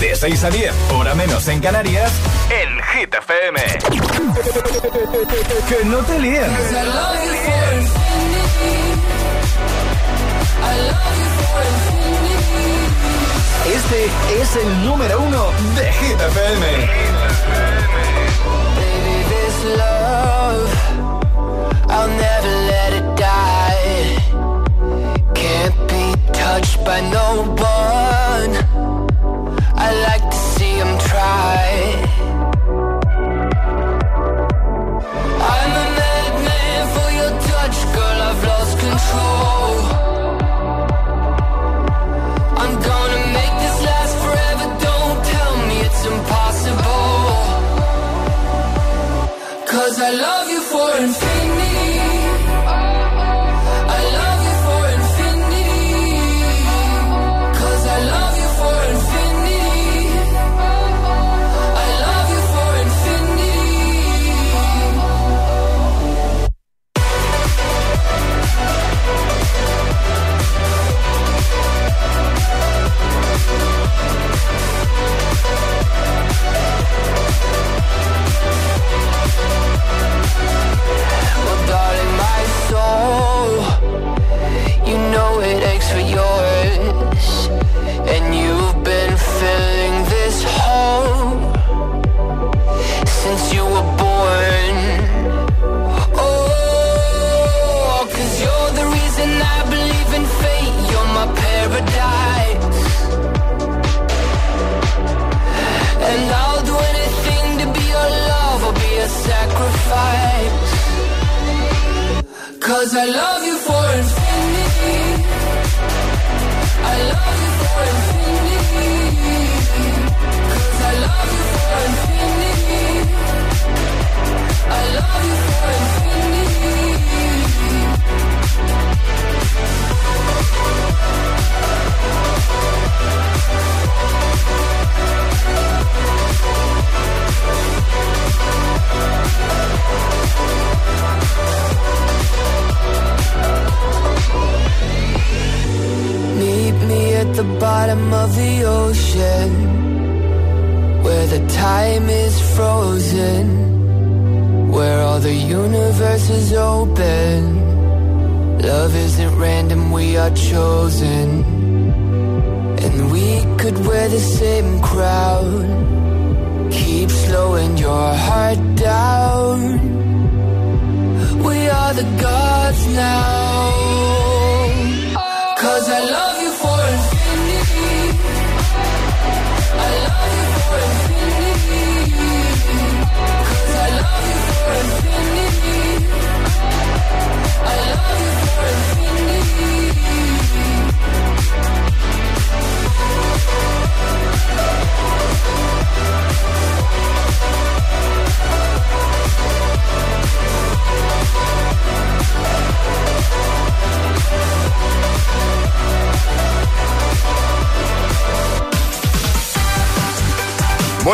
De 6 a 10, hora menos en Canarias, en Hit FM. que no te líen. Este es el número uno de Hit FM. Baby, this love, I'll never let it die. Can't be touched by no one. Like to see try. I'm a madman for your touch, girl. I've lost control. I'm gonna make this last forever. Don't tell me it's impossible. Cause I love know it aches for yours,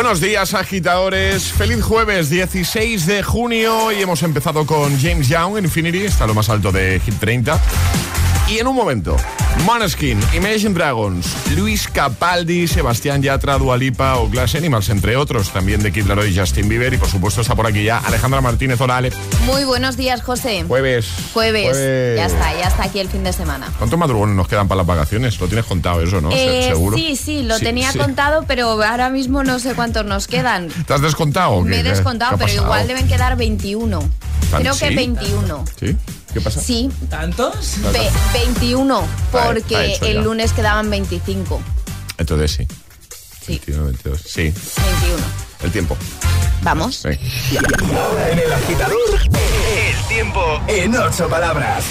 Buenos días, agitadores. Feliz jueves 16 de junio y hemos empezado con James Young Infinity, está lo más alto de Hit 30. Y en un momento, Maneskin, Imagine Dragons, Luis Capaldi, Sebastián Yatra, Dualipa o Glass Animals, entre otros, también de Kid Laroi y Justin Bieber. Y por supuesto está por aquí ya Alejandra Martínez. Hola, Ale. Muy buenos días, José. Jueves. Jueves. Ya está, ya está aquí el fin de semana. ¿Cuántos madrugones nos quedan para las vacaciones? Lo tienes contado eso, ¿no? Eh, Seguro. sí, sí, lo Sí, tenía sí. contado, pero ahora mismo no sé cuántos nos quedan. ¿Te has descontado? Me he ¿Qué- descontado, pero igual deben quedar 21. ¿Tan- Creo que sí? 21. ¿Sí? ¿Qué pasa? Sí, ¿Tantos? ve- 21, Vale, porque el ya. lunes quedaban 25. Entonces sí. Sí, 21, 22. Sí, 21. el tiempo. Vamos. Sí. En el agitador, el tiempo en ocho palabras.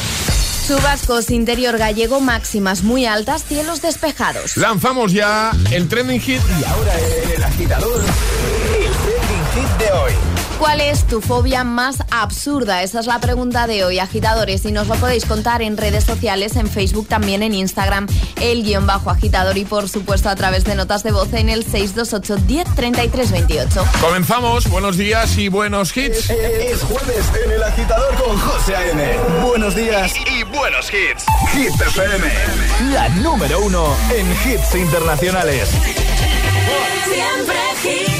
Chubascos interior gallego máximas muy altas, cielos despejados. Lanzamos ya el trending hit. Y ahora en el agitador, el trending hit de hoy. ¿Cuál es tu fobia más absurda? Esa es la pregunta de hoy, agitadores, y nos lo podéis contar en redes sociales, en Facebook, también en Instagram, el guion bajo agitador y por supuesto a través de notas de voz en el 628 10 Comenzamos, buenos días y buenos hits. Es, jueves en el agitador con José A.M. Buenos días y, buenos hits. Hit FM, la número uno en hits internacionales. Siempre hits.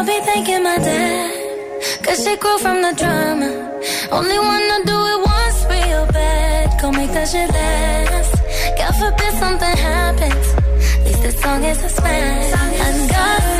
I'll be thanking my dad, cause she grew from the drama. Only wanna do it once real bad, go make that shit last. God forbid something happens, at least this song is a smash. I got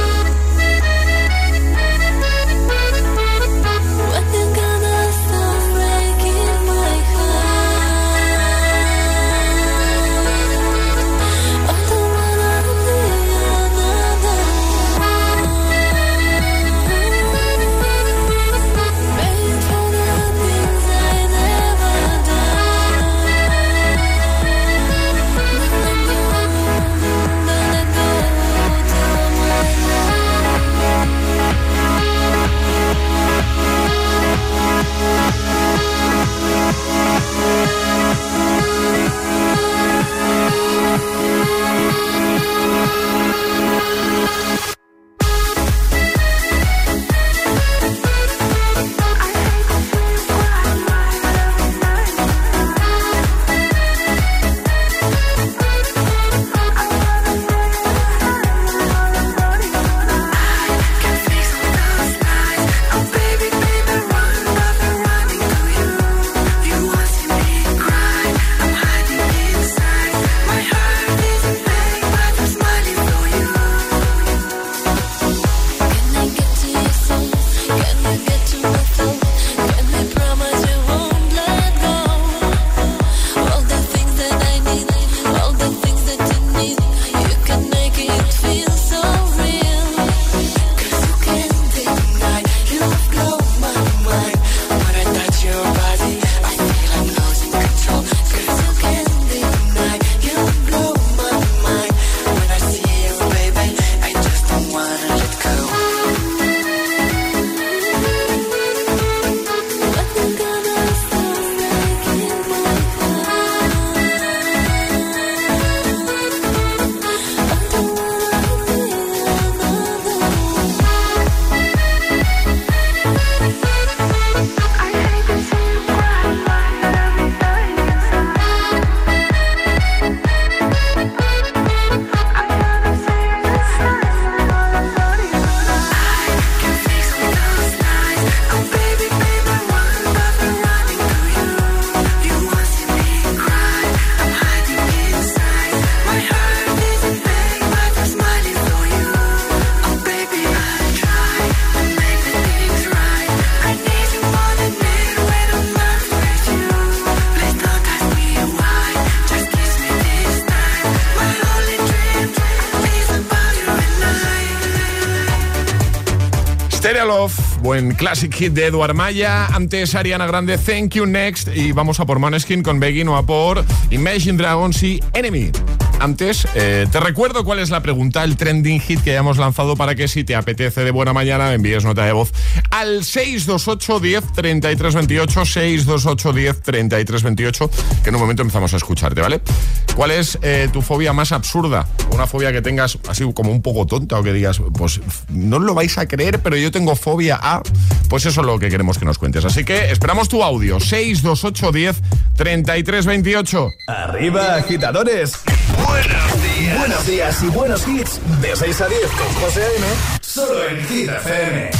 Buen classic hit de Eduard Maya. Antes Ariana Grande, Thank You Next. Y vamos a por Maneskin con Begging o a por Imagine Dragons y Enemy antes, eh, te recuerdo cuál es la pregunta, el trending hit que hayamos lanzado para que si te apetece de buena mañana envíes nota de voz al 628 10 33 28, 628 10 33 28, que en un momento empezamos a escucharte, ¿vale? ¿Cuál es eh, tu fobia más absurda? Una fobia que tengas así como un poco tonta o que digas, pues no lo vais a creer, pero yo tengo fobia a... Pues eso es lo que queremos que nos cuentes. Así que esperamos tu audio, 628 10 33 28. Arriba, agitadores. Buenos días. Buenos días y buenos hits. De 6 a 10 con José A.M. Solo en Hit FM.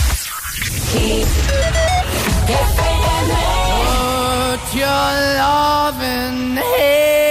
Put your loving hand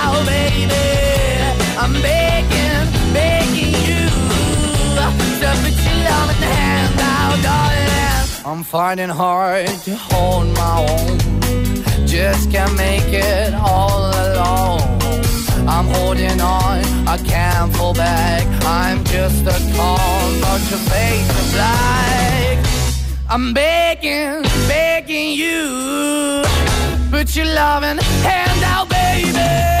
I'm begging, begging you to put your love hand now, darling. I'm finding hard to hold my own. Just can't make it all alone. I'm holding on, I can't fall back. I'm just a call, but your face is black. I'm begging, begging you. Put your loving hand out, baby.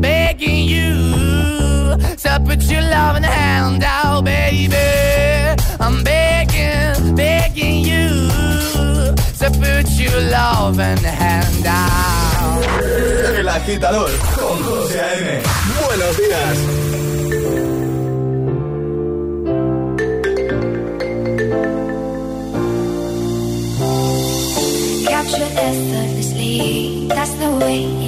begging you. To put your loving hand out, baby. I'm begging, begging you. To put your loving hand out. El agitador con José A.M. Buenos días. Captured effortlessly, that's the way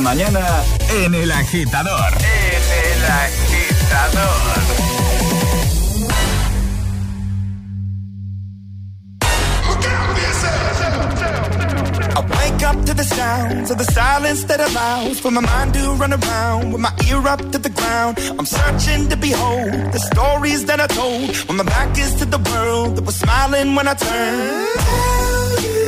Mañana en el agitador. En el agitador. up to the sounds of the silence that allows for my mind to run around with my ear up to the ground. I'm searching to behold the stories that I told when my back is to the world that was smiling when I turned.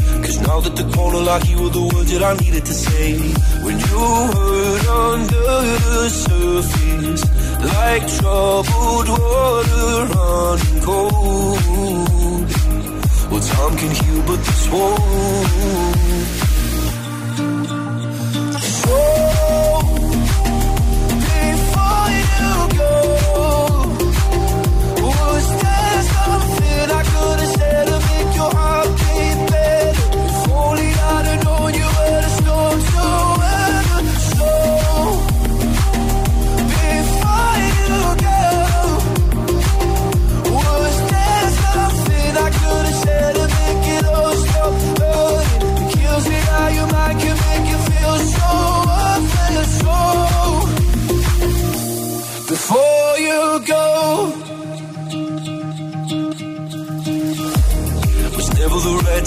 Cause Now that the corner lock, you were the words that I needed to say. When you hurt under the surface, like troubled water running cold. Well, time can heal, but this won't.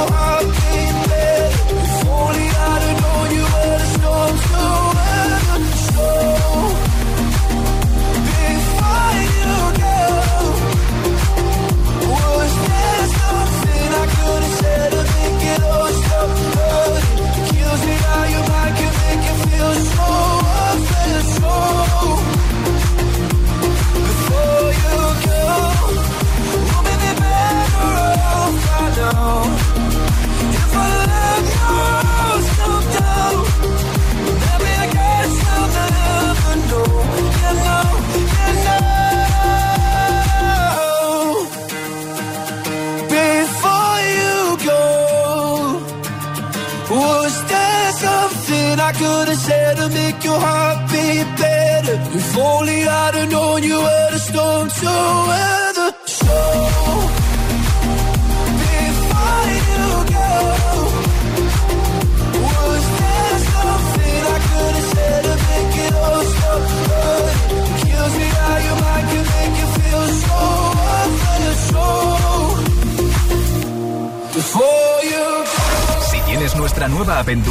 En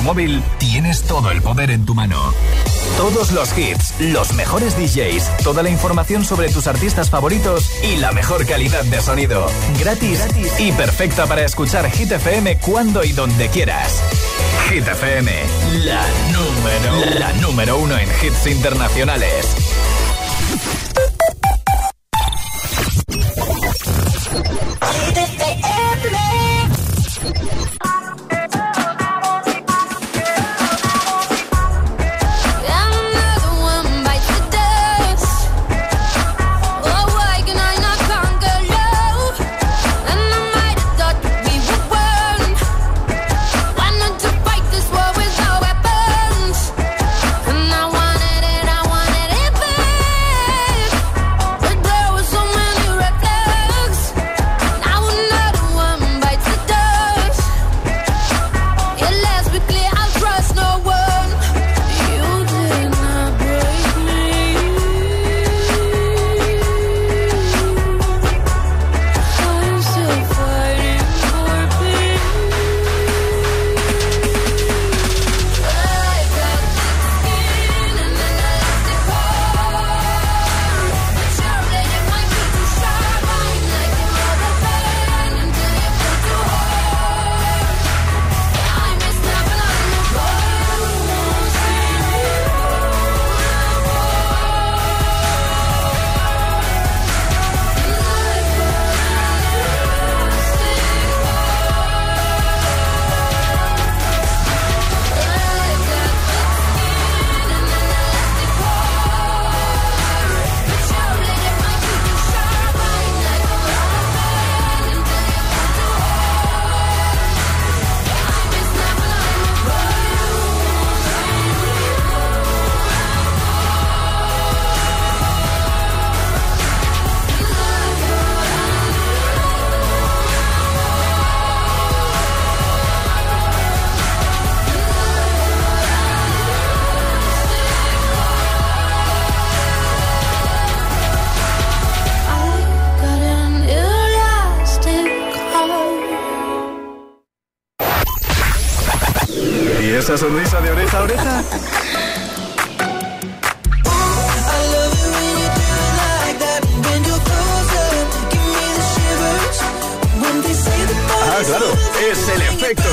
móvil, tienes todo el poder en tu mano. Todos los hits, los mejores DJs, toda la información sobre tus artistas favoritos y la mejor calidad de sonido. Gratis, y perfecta para escuchar Hit FM cuando y donde quieras. Hit FM, la número, la número uno en hits internacionales.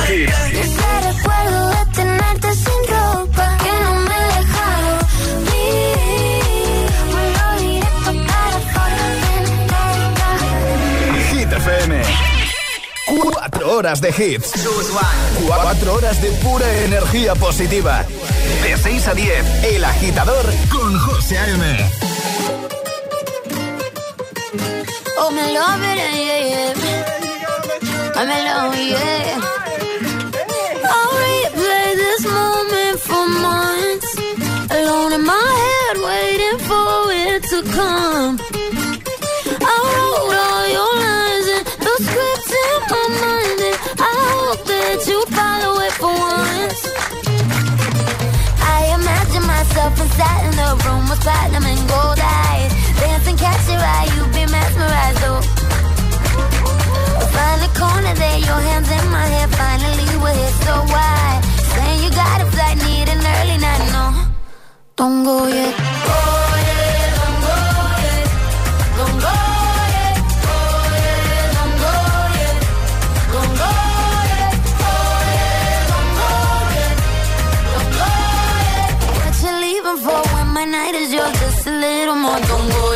Hit. Ese recuerdo de tenerte sin ropa que no me he dejado ir. Vuelo directo para Hit FM. Cuatro horas de hits. Cuatro horas de pura energía positiva. De 6 a 10, El Agitador con José A.M. Oh, me love it, yeah, yeah. I'm yeah. Alone in my head, waiting for it to come. I wrote all your lines and the scripts in my mind, and I hope that you follow it for once. I imagine myself inside in the room with platinum and gold eyes, dancing, catch your eye, you be mesmerized, oh. Find a corner there, your hands in my hair. Finally, we're here, so why? Saying you got a flight, need an early night, no. Don't go yet. Don't go yet. Don't go yet. Don't go yet. Don't go yet. Don't go yet. Don't go yet. What you leaving for when my night is yours? Just a little more. Don't go.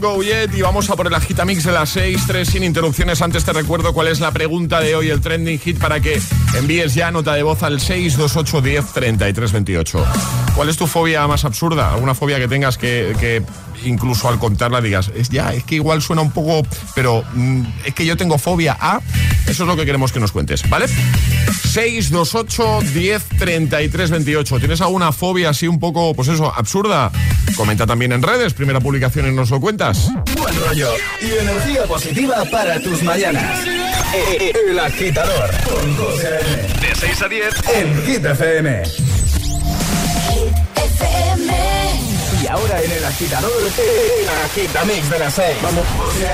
Go Yet y vamos a por el agitamix de las 6, 3 sin interrupciones. Antes te recuerdo cuál es la pregunta de hoy, el trending hit, para que envíes ya nota de voz al 628 10 33 28. ¿Cuál es tu fobia más absurda? ¿Alguna fobia que tengas que, que incluso al contarla digas, es ya, es que igual suena un poco, pero mm, es que yo tengo fobia a... Eso es lo que queremos que nos cuentes, ¿vale? 628 10 33 28. ¿Tienes alguna fobia así un poco, pues eso, absurda? Comenta también en redes, primera publicación y nos lo cuentas. Buen rollo y energía positiva para tus mañanas. Eh, El agitador con José A.M. De 6 a 10 en Hit FM. Y ahora en el agitador, el agitamix de las 6. Vamos. José.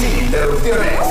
Sin interrupciones.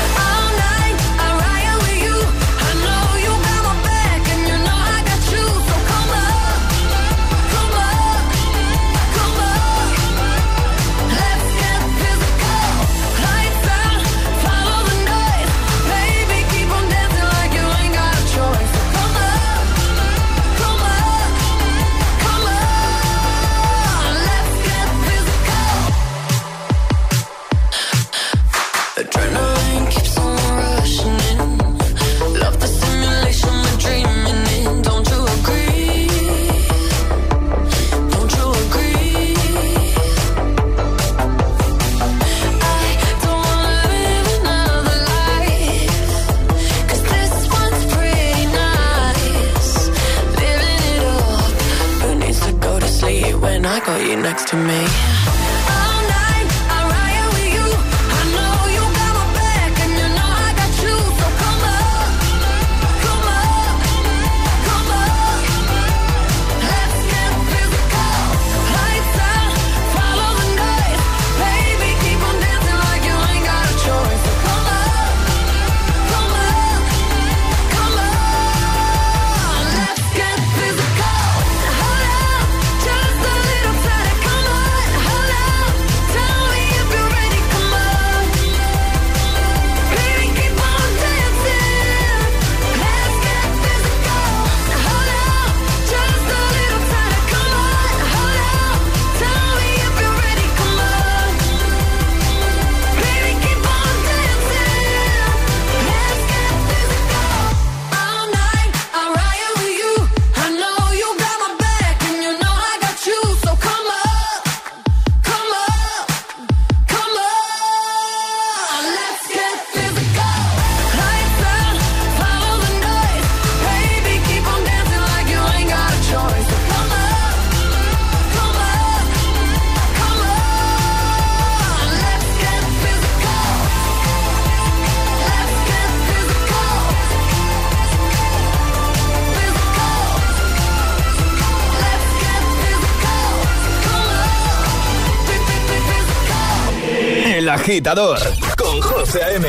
Agitador con José A.M.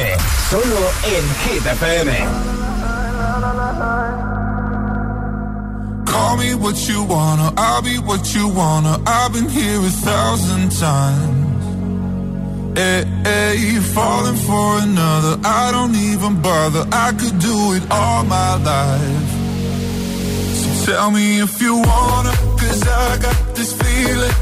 Solo en Hit FM. Call me what you wanna, I'll be what you wanna. I've been here a thousand times. Hey, hey, falling for another. I don't even bother. I could do it all my life. So tell me if you wanna, cause I got this feeling.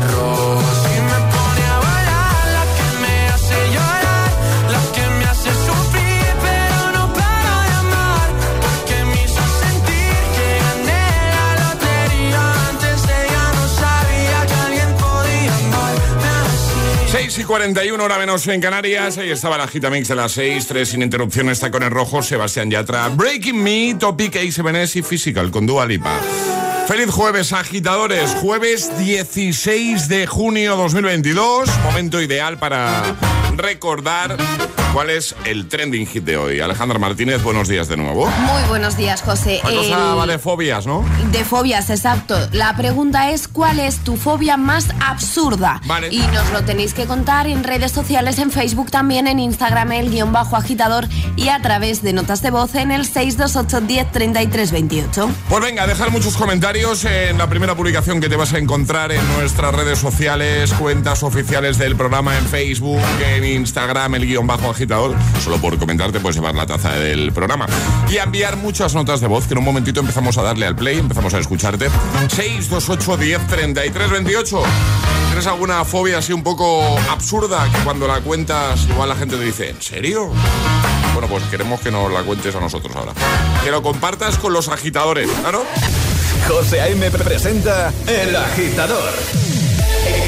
y 41 hora menos en Canarias. Ahí estaba la Gitamix de las 6, 3 sin interrupción, está con el rojo, Sebastián Yatra. Breaking Me, Topic A7S y Physical con Dua Lipa. Feliz jueves, agitadores. Jueves 16 de junio 2022. Momento ideal para recordar cuál es el trending hit de hoy. Alejandra Martínez, buenos días de nuevo. Muy buenos días, José. La cosa El- va de fobias, ¿no? De fobias, exacto. La pregunta es ¿cuál es tu fobia más absurda? Vale. Y nos lo tenéis que contar en redes sociales, en Facebook también, en Instagram, el guion bajo agitador y a través de notas de voz en el 628 10 33 28. Pues venga, dejar muchos comentarios en la primera publicación que te vas a encontrar en nuestras redes sociales, cuentas oficiales del programa en Facebook, en Instagram, el guion bajo agitador. Solo por comentarte puedes llevar la taza del programa. Y enviar muchas notas de voz, que en un momentito empezamos a darle al play, empezamos a escucharte. 628 10 33 28. ¿Tienes alguna fobia así un poco absurda que cuando la cuentas igual la gente te dice, ¿en serio? Bueno, pues queremos que nos la cuentes a nosotros ahora. Que lo compartas con los agitadores, ¿claro? José A.M. presenta El Agitador.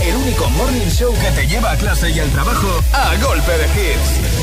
El único morning show que te lleva a clase y al trabajo a golpe de hits.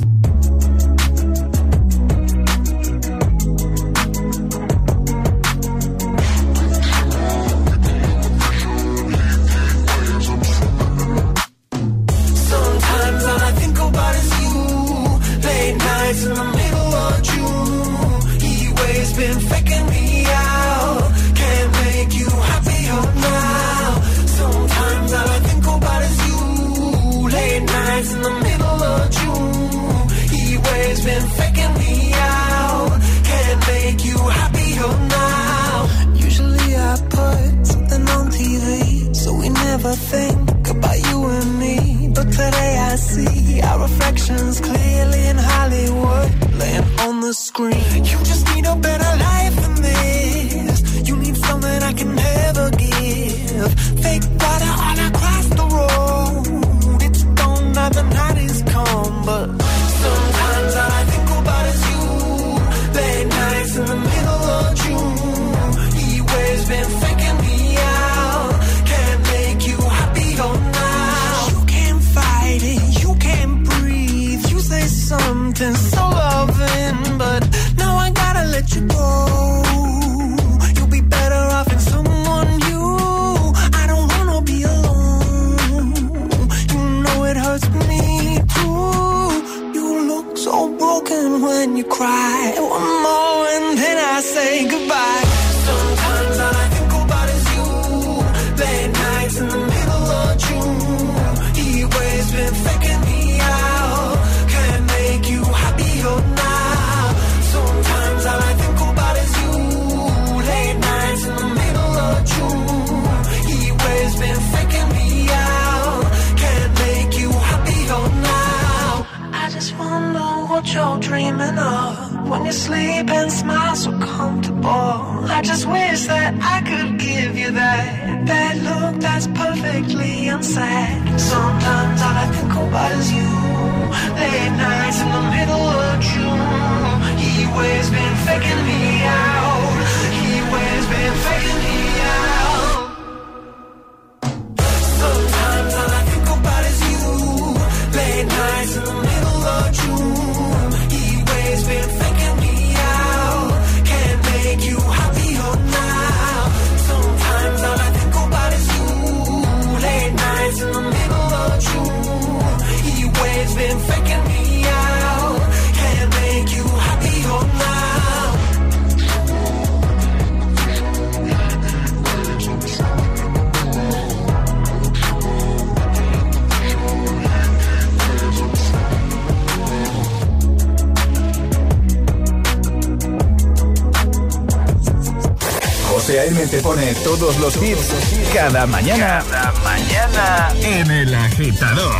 José A.M. te pone todos los hits cada mañana. Cada mañana en El Agitador.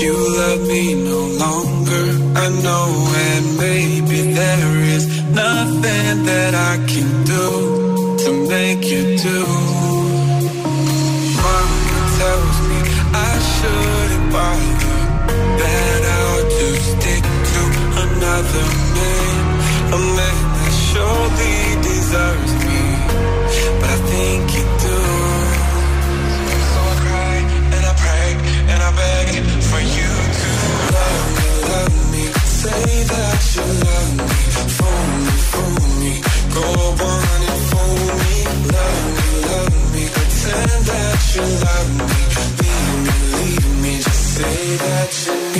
You that I can do to make you do. stick to another man, a man that surely deserves me. But I think you do. So I cry and I pray and I beg for you to love love me, say that you love me.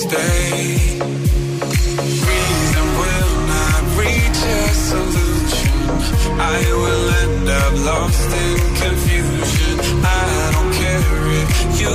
stay. Reason will not reach a solution. I will end up lost in confusion. I don't care if you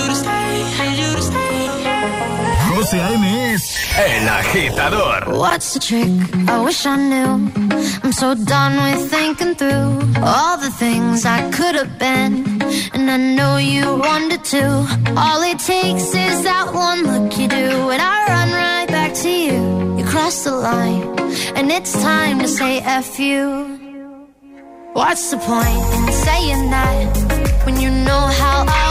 José A.M. es El Agitador. What's the trick? I wish I knew. I'm so done with thinking through all the things I could have been. And I know you wanted to. All it takes is that one look you do. And I run right back to you. You cross the line. And it's time to say F you. What's the point in saying that when you know how I'll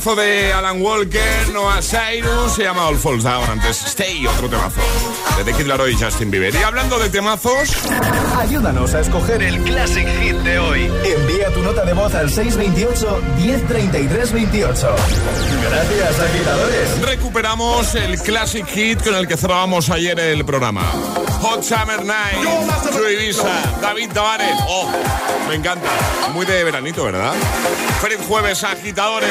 Temazo de Alan Walker, Noah Cyrus, se llama All Falls Down. Antes Stay, otro temazo. De The Kid Laroi y Justin Bieber. Y hablando de temazos... Ayúdanos a escoger el Classic Hit de hoy. Envía tu nota de voz al 628 1033 28. Gracias, agitadores. Recuperamos el Classic Hit con el que cerrábamos ayer el programa. Hot Summer Night, Ibiza, David Tavares. Oh, me encanta. Muy de veranito, ¿verdad? Feliz jueves, agitadores.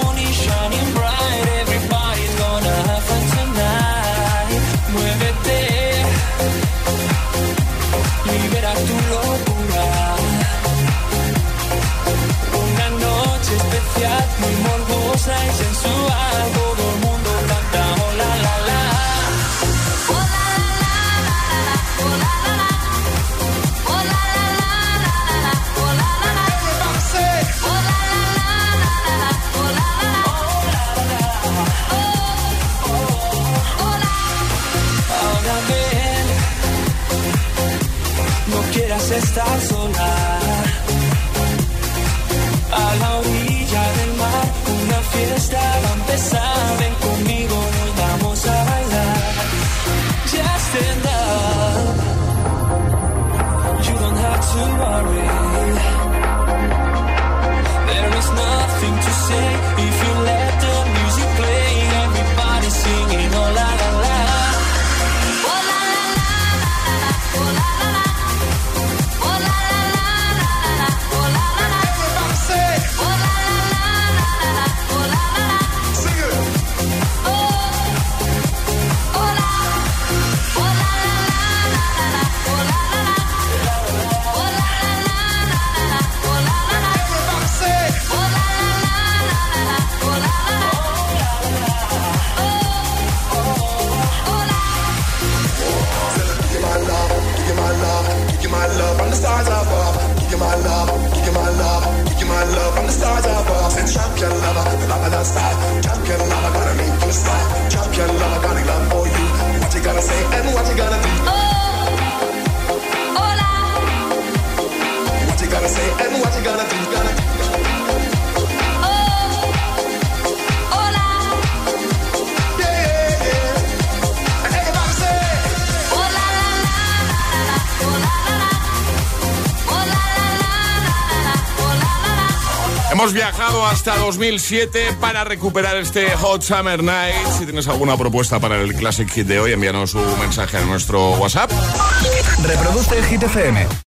está sola. hasta 2007 para recuperar este Hot Summer Night. Si tienes alguna propuesta para el Classic Hit de hoy, envíanos un mensaje a nuestro WhatsApp. Reproduce Hit FM.